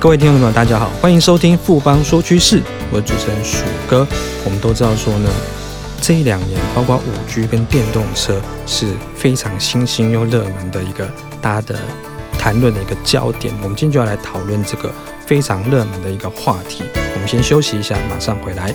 各位听众朋友，大家好，欢迎收听富邦说趋势，我是主持人鼠哥。我们都知道说呢，这两年包括五 G 跟电动车是非常新兴又热门的一个大家的谈论的一个焦点。我们今天就要来讨论这个非常热门的一个话题。我们先休息一下，马上回来。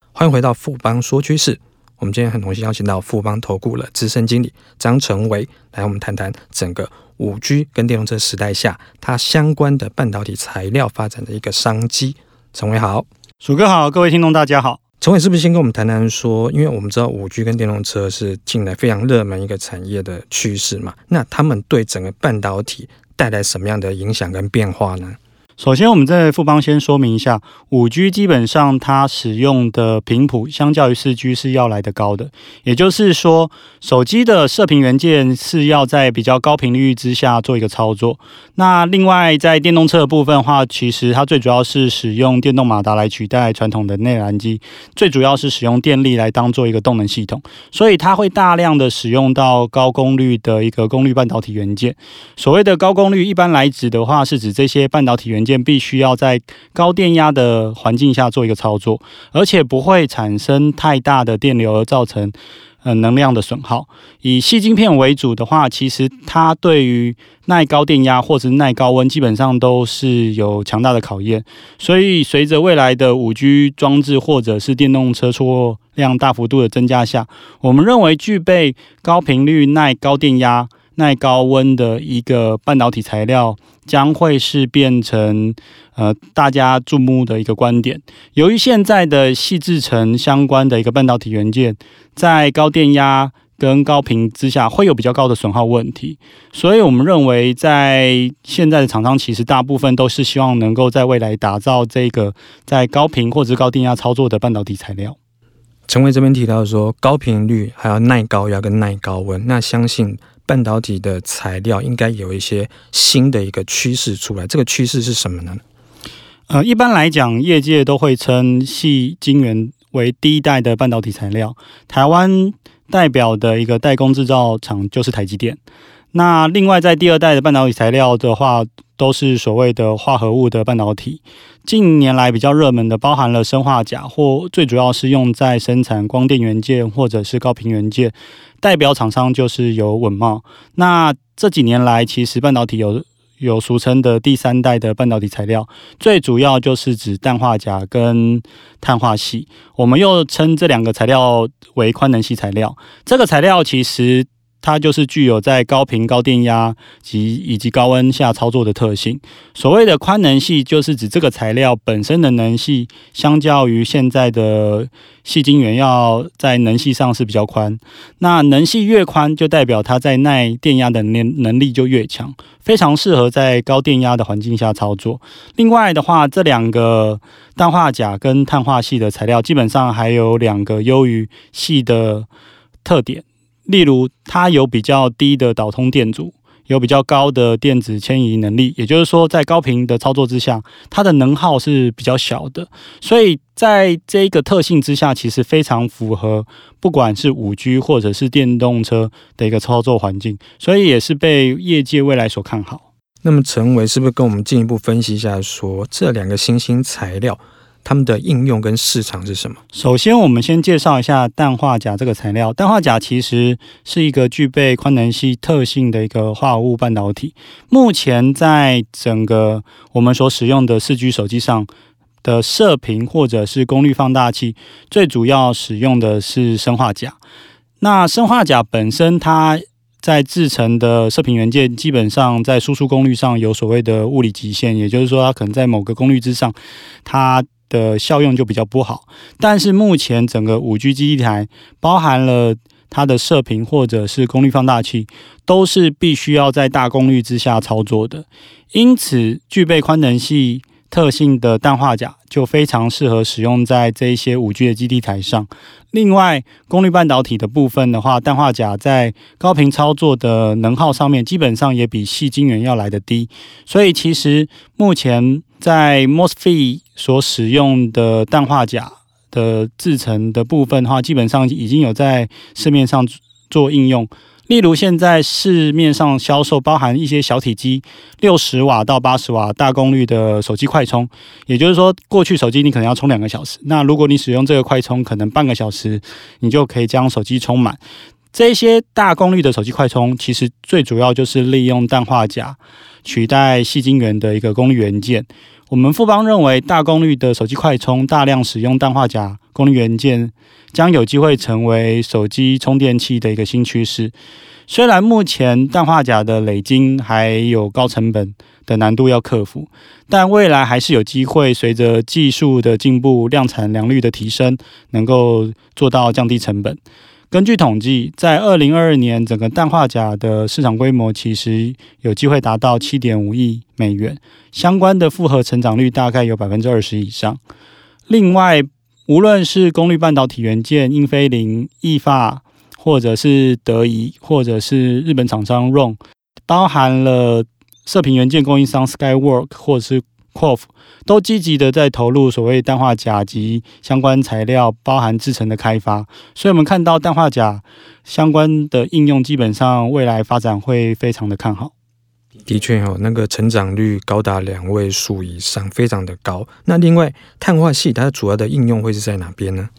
欢迎回到富邦说趋势。我们今天很荣幸邀请到富邦投顾的资深经理张成维来，我们谈谈整个五 G 跟电动车时代下，它相关的半导体材料发展的一个商机。成维好，鼠哥好，各位听众大家好。成伟是不是先跟我们谈谈说，因为我们知道五 G 跟电动车是近来非常热门一个产业的趋势嘛，那他们对整个半导体带来什么样的影响跟变化呢？首先，我们在富邦先说明一下，五 G 基本上它使用的频谱相较于四 G 是要来得高的，也就是说，手机的射频元件是要在比较高频率之下做一个操作。那另外，在电动车的部分话，其实它最主要是使用电动马达来取代传统的内燃机，最主要是使用电力来当做一个动能系统，所以它会大量的使用到高功率的一个功率半导体元件。所谓的高功率，一般来指的话，是指这些半导体元件。必须要在高电压的环境下做一个操作，而且不会产生太大的电流而造成呃能量的损耗。以细晶片为主的话，其实它对于耐高电压或者耐高温，基本上都是有强大的考验。所以，随着未来的五 G 装置或者是电动车出货量大幅度的增加下，我们认为具备高频率、耐高电压。耐高温的一个半导体材料将会是变成呃大家注目的一个观点。由于现在的细制成相关的一个半导体元件，在高电压跟高频之下会有比较高的损耗问题，所以我们认为在现在的厂商其实大部分都是希望能够在未来打造这个在高频或者高电压操作的半导体材料。成维这边提到说，高频率还要耐高压跟耐高温，那相信。半导体的材料应该有一些新的一个趋势出来，这个趋势是什么呢？呃，一般来讲，业界都会称系晶圆为第一代的半导体材料。台湾代表的一个代工制造厂就是台积电。那另外，在第二代的半导体材料的话，都是所谓的化合物的半导体。近年来比较热门的，包含了砷化镓，或最主要是用在生产光电元件或者是高频元件。代表厂商就是有稳茂。那这几年来，其实半导体有有俗称的第三代的半导体材料，最主要就是指氮化镓跟碳化矽。我们又称这两个材料为宽能系材料。这个材料其实。它就是具有在高频、高电压及以及高温下操作的特性。所谓的宽能系，就是指这个材料本身的能系，相较于现在的细晶圆，要在能系上是比较宽。那能系越宽，就代表它在耐电压的能能力就越强，非常适合在高电压的环境下操作。另外的话，这两个氮化镓跟碳化系的材料，基本上还有两个优于系的特点。例如，它有比较低的导通电阻，有比较高的电子迁移能力，也就是说，在高频的操作之下，它的能耗是比较小的。所以，在这个特性之下，其实非常符合不管是五 G 或者是电动车的一个操作环境，所以也是被业界未来所看好。那么，成维是不是跟我们进一步分析一下，说这两个新兴材料？它们的应用跟市场是什么？首先，我们先介绍一下氮化镓这个材料。氮化镓其实是一个具备宽能系特性的一个化合物半导体。目前在整个我们所使用的四 G 手机上的射频或者是功率放大器，最主要使用的是砷化钾。那砷化钾本身，它在制成的射频元件，基本上在输出功率上有所谓的物理极限，也就是说，它可能在某个功率之上，它的效用就比较不好，但是目前整个五 G 基地台包含了它的射频或者是功率放大器，都是必须要在大功率之下操作的。因此，具备宽能系特性的氮化镓就非常适合使用在这一些五 G 的基地台上。另外，功率半导体的部分的话，氮化镓在高频操作的能耗上面，基本上也比细晶圆要来得低。所以，其实目前在 MOSFET 所使用的氮化镓的制成的部分的话，基本上已经有在市面上做应用。例如，现在市面上销售包含一些小体积六十瓦到八十瓦大功率的手机快充，也就是说，过去手机你可能要充两个小时，那如果你使用这个快充，可能半个小时你就可以将手机充满。这些大功率的手机快充，其实最主要就是利用氮化镓取代细晶圆的一个功率元件。我们富邦认为，大功率的手机快充大量使用氮化镓功率元件，将有机会成为手机充电器的一个新趋势。虽然目前氮化镓的累晶还有高成本的难度要克服，但未来还是有机会随着技术的进步、量产良率的提升，能够做到降低成本。根据统计，在二零二二年，整个氮化镓的市场规模其实有机会达到七点五亿美元，相关的复合成长率大概有百分之二十以上。另外，无论是功率半导体元件英飞凌、意法，或者是德仪，或者是日本厂商 r o n 包含了射频元件供应商 Skywork，或者是 Quoth 都积极的在投入所谓氮化钾及相关材料，包含制成的开发。所以，我们看到氮化钾相关的应用，基本上未来发展会非常的看好。的确哦，那个成长率高达两位数以上，非常的高。那另外，碳化系它主要的应用会是在哪边呢？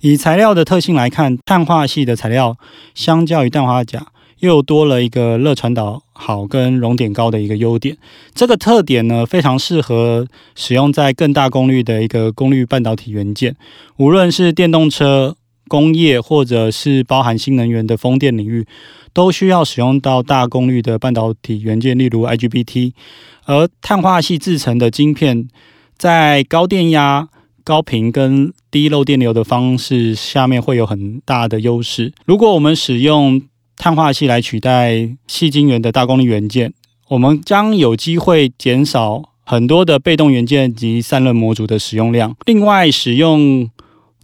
以材料的特性来看，碳化系的材料相较于氮化镓。又多了一个热传导好跟熔点高的一个优点，这个特点呢，非常适合使用在更大功率的一个功率半导体元件，无论是电动车、工业或者是包含新能源的风电领域，都需要使用到大功率的半导体元件，例如 IGBT。而碳化矽制成的晶片，在高电压、高频跟低漏电流的方式下面会有很大的优势。如果我们使用碳化系来取代细晶圆的大功率元件，我们将有机会减少很多的被动元件及散热模组的使用量。另外，使用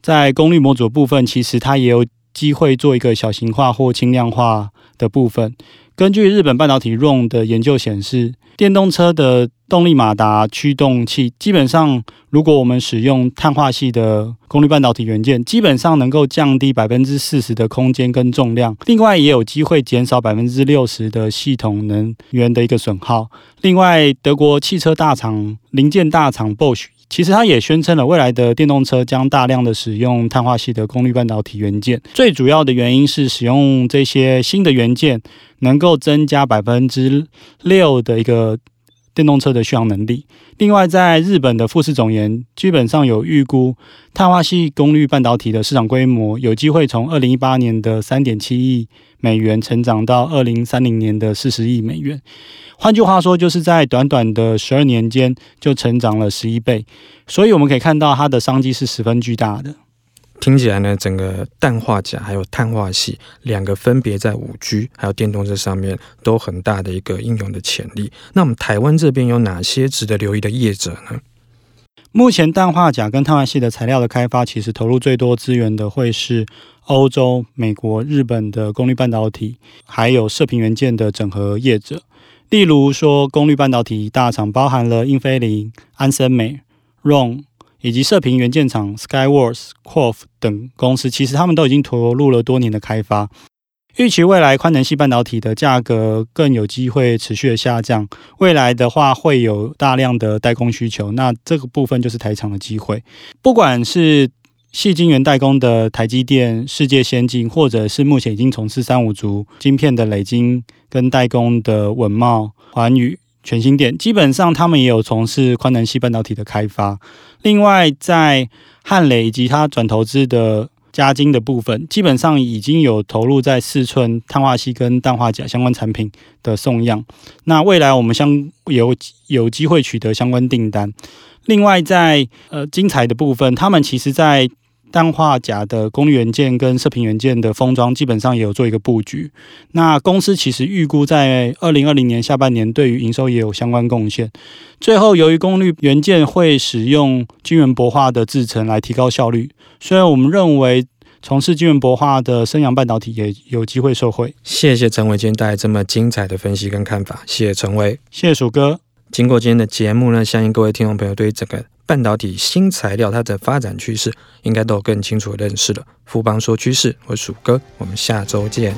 在功率模组部分，其实它也有机会做一个小型化或轻量化的部分。根据日本半导体 ROHM 的研究显示，电动车的动力马达驱动器，基本上如果我们使用碳化系的功率半导体元件，基本上能够降低百分之四十的空间跟重量。另外，也有机会减少百分之六十的系统能源的一个损耗。另外，德国汽车大厂零件大厂 Bosch。其实它也宣称了，未来的电动车将大量的使用碳化系的功率半导体元件。最主要的原因是使用这些新的元件，能够增加百分之六的一个电动车的续航能力。另外，在日本的富士总研基本上有预估，碳化系功率半导体的市场规模有机会从二零一八年的三点七亿美元成长到二零三零年的四十亿美元。换句话说，就是在短短的十二年间就成长了十一倍，所以我们可以看到它的商机是十分巨大的。听起来呢，整个氮化镓还有碳化矽两个分别在五 G 还有电动车上面都很大的一个应用的潜力。那我们台湾这边有哪些值得留意的业者呢？目前氮化钾跟碳化矽的材料的开发，其实投入最多资源的会是欧洲、美国、日本的功率半导体，还有射频元件的整合业者。例如说，功率半导体大厂包含了英飞凌、安森美、ROHM，以及射频元件厂 Skyworks、Quoth 等公司，其实他们都已经投入了多年的开发。预期未来宽能系半导体的价格更有机会持续的下降，未来的话会有大量的代工需求，那这个部分就是台厂的机会，不管是。矽晶圆代工的台积电、世界先进，或者是目前已经从事三五族晶片的磊晶跟代工的稳懋、环宇、全新电，基本上他们也有从事宽能系半导体的开发。另外，在汉磊以及他转投资的加金的部分，基本上已经有投入在四寸碳化锡跟氮化钾相关产品的送样。那未来我们相有有机会取得相关订单。另外在，呃精彩的部分，他们其实在氮化钾的功率元件跟射频元件的封装，基本上也有做一个布局。那公司其实预估在二零二零年下半年，对于营收也有相关贡献。最后，由于功率元件会使用晶圆薄化的制程来提高效率，所以我们认为从事晶圆薄化的升阳半导体也有机会受惠。谢谢陈伟今天带来这么精彩的分析跟看法，谢谢陈伟，谢谢鼠哥。经过今天的节目呢，相信各位听众朋友对于整个半导体新材料它的发展趋势，应该都更清楚的认识了。富邦说趋势，我是鼠哥，我们下周见。